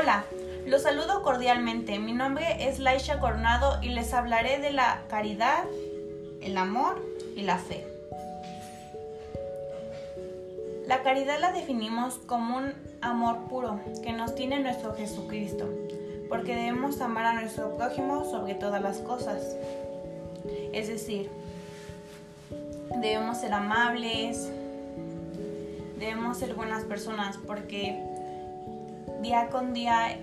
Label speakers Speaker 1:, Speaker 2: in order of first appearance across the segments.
Speaker 1: Hola, los saludo cordialmente. Mi nombre es Laisha Coronado y les hablaré de la caridad, el amor y la fe. La caridad la definimos como un amor puro que nos tiene nuestro Jesucristo, porque debemos amar a nuestro prójimo sobre todas las cosas. Es decir, debemos ser amables, debemos ser buenas personas, porque día con día,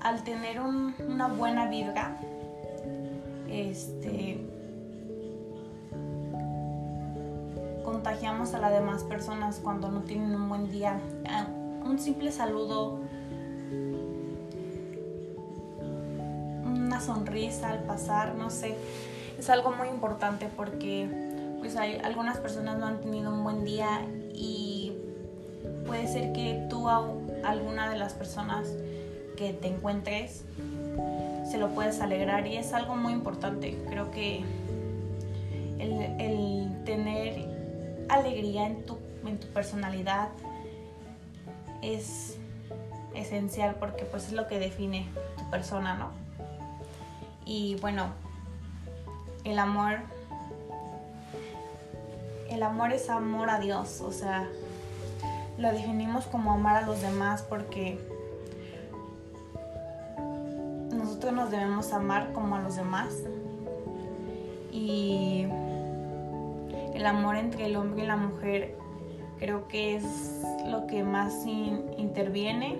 Speaker 1: al tener una buena vibra, este, contagiamos a las demás personas cuando no tienen un buen día. Ah, un simple saludo, una sonrisa al pasar, no sé, es algo muy importante porque pues hay, algunas personas no han tenido un buen día y puede ser que tú alguna de las personas que te encuentres se lo puedes alegrar y es algo muy importante. Creo que el, tener alegría en tu, en tu personalidad es esencial porque pues es lo que define tu persona, ¿no? Y bueno, el amor, el amor es amor a Dios, o sea, lo definimos como amar a los demás porque nosotros nos debemos amar como a los demás. Y el amor entre el hombre y la mujer creo que es lo que más interviene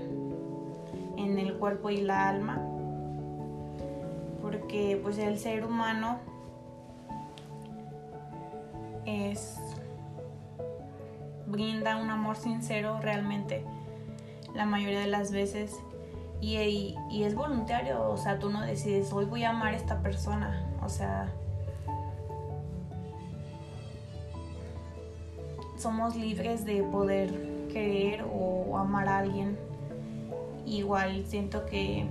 Speaker 1: en el cuerpo y la alma. Porque pues el ser humano es brinda un amor sincero realmente la mayoría de las veces y, es voluntario, o sea, tú no decides, hoy voy a amar a esta persona, o sea, somos libres de poder querer o amar a alguien. Igual siento que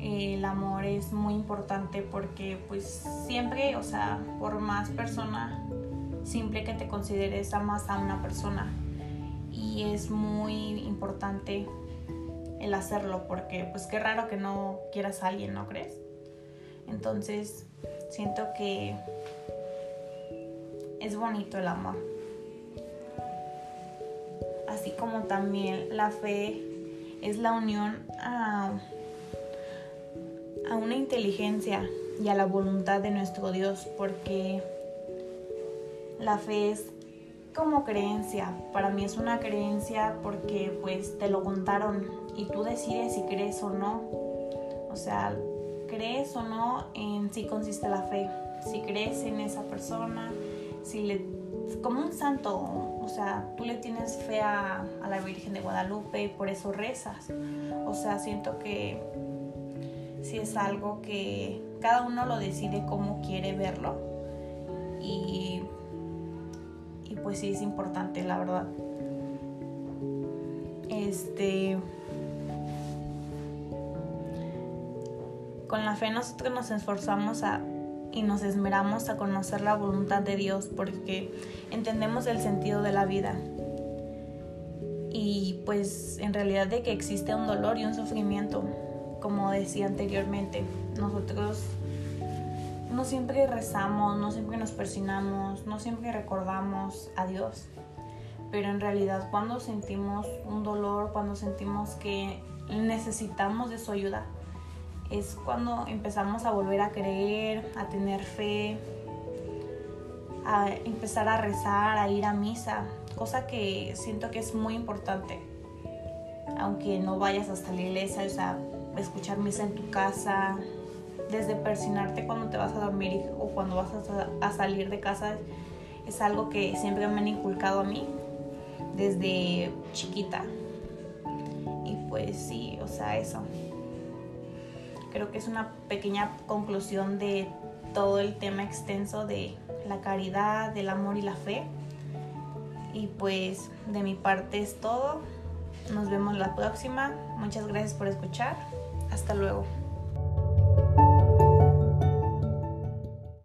Speaker 1: el amor es muy importante porque pues siempre, o sea, por más persona simple que te consideres amas a una persona y es muy importante el hacerlo porque pues qué raro que no quieras a alguien, ¿no crees? Entonces siento que es bonito el amor. Así como también la fe es la unión a, a una inteligencia y a la voluntad de nuestro Dios porque la fe es como creencia. Para mí es una creencia porque pues te lo contaron y tú decides si crees o no. O sea, crees o no en si consiste la fe. Si crees en esa persona, si le como un santo, o sea, tú le tienes fe a, a la Virgen de Guadalupe y por eso rezas. O sea, siento que si es algo que cada uno lo decide cómo quiere verlo. Y pues sí es importante, la verdad. Este. Con la fe nosotros nos esforzamos a, y nos esmeramos a conocer la voluntad de Dios porque entendemos el sentido de la vida. Y pues en realidad de que existe un dolor y un sufrimiento, como decía anteriormente, nosotros no siempre rezamos, no siempre nos persinamos, no siempre recordamos a Dios. Pero en realidad cuando sentimos un dolor, cuando sentimos que necesitamos de su ayuda, es cuando empezamos a volver a creer, a tener fe, a empezar a rezar, a ir a misa, cosa que siento que es muy importante. Aunque no vayas hasta la iglesia, o sea, escuchar misa en tu casa, desde persinarte cuando te vas a dormir o cuando vas a, salir de casa es algo que siempre me han inculcado a mí desde chiquita. Y pues sí, o sea, eso. Creo que es una pequeña conclusión de todo el tema extenso de la caridad, del amor y la fe. Y pues de mi parte es todo. Nos vemos la próxima. Muchas gracias por escuchar. Hasta luego.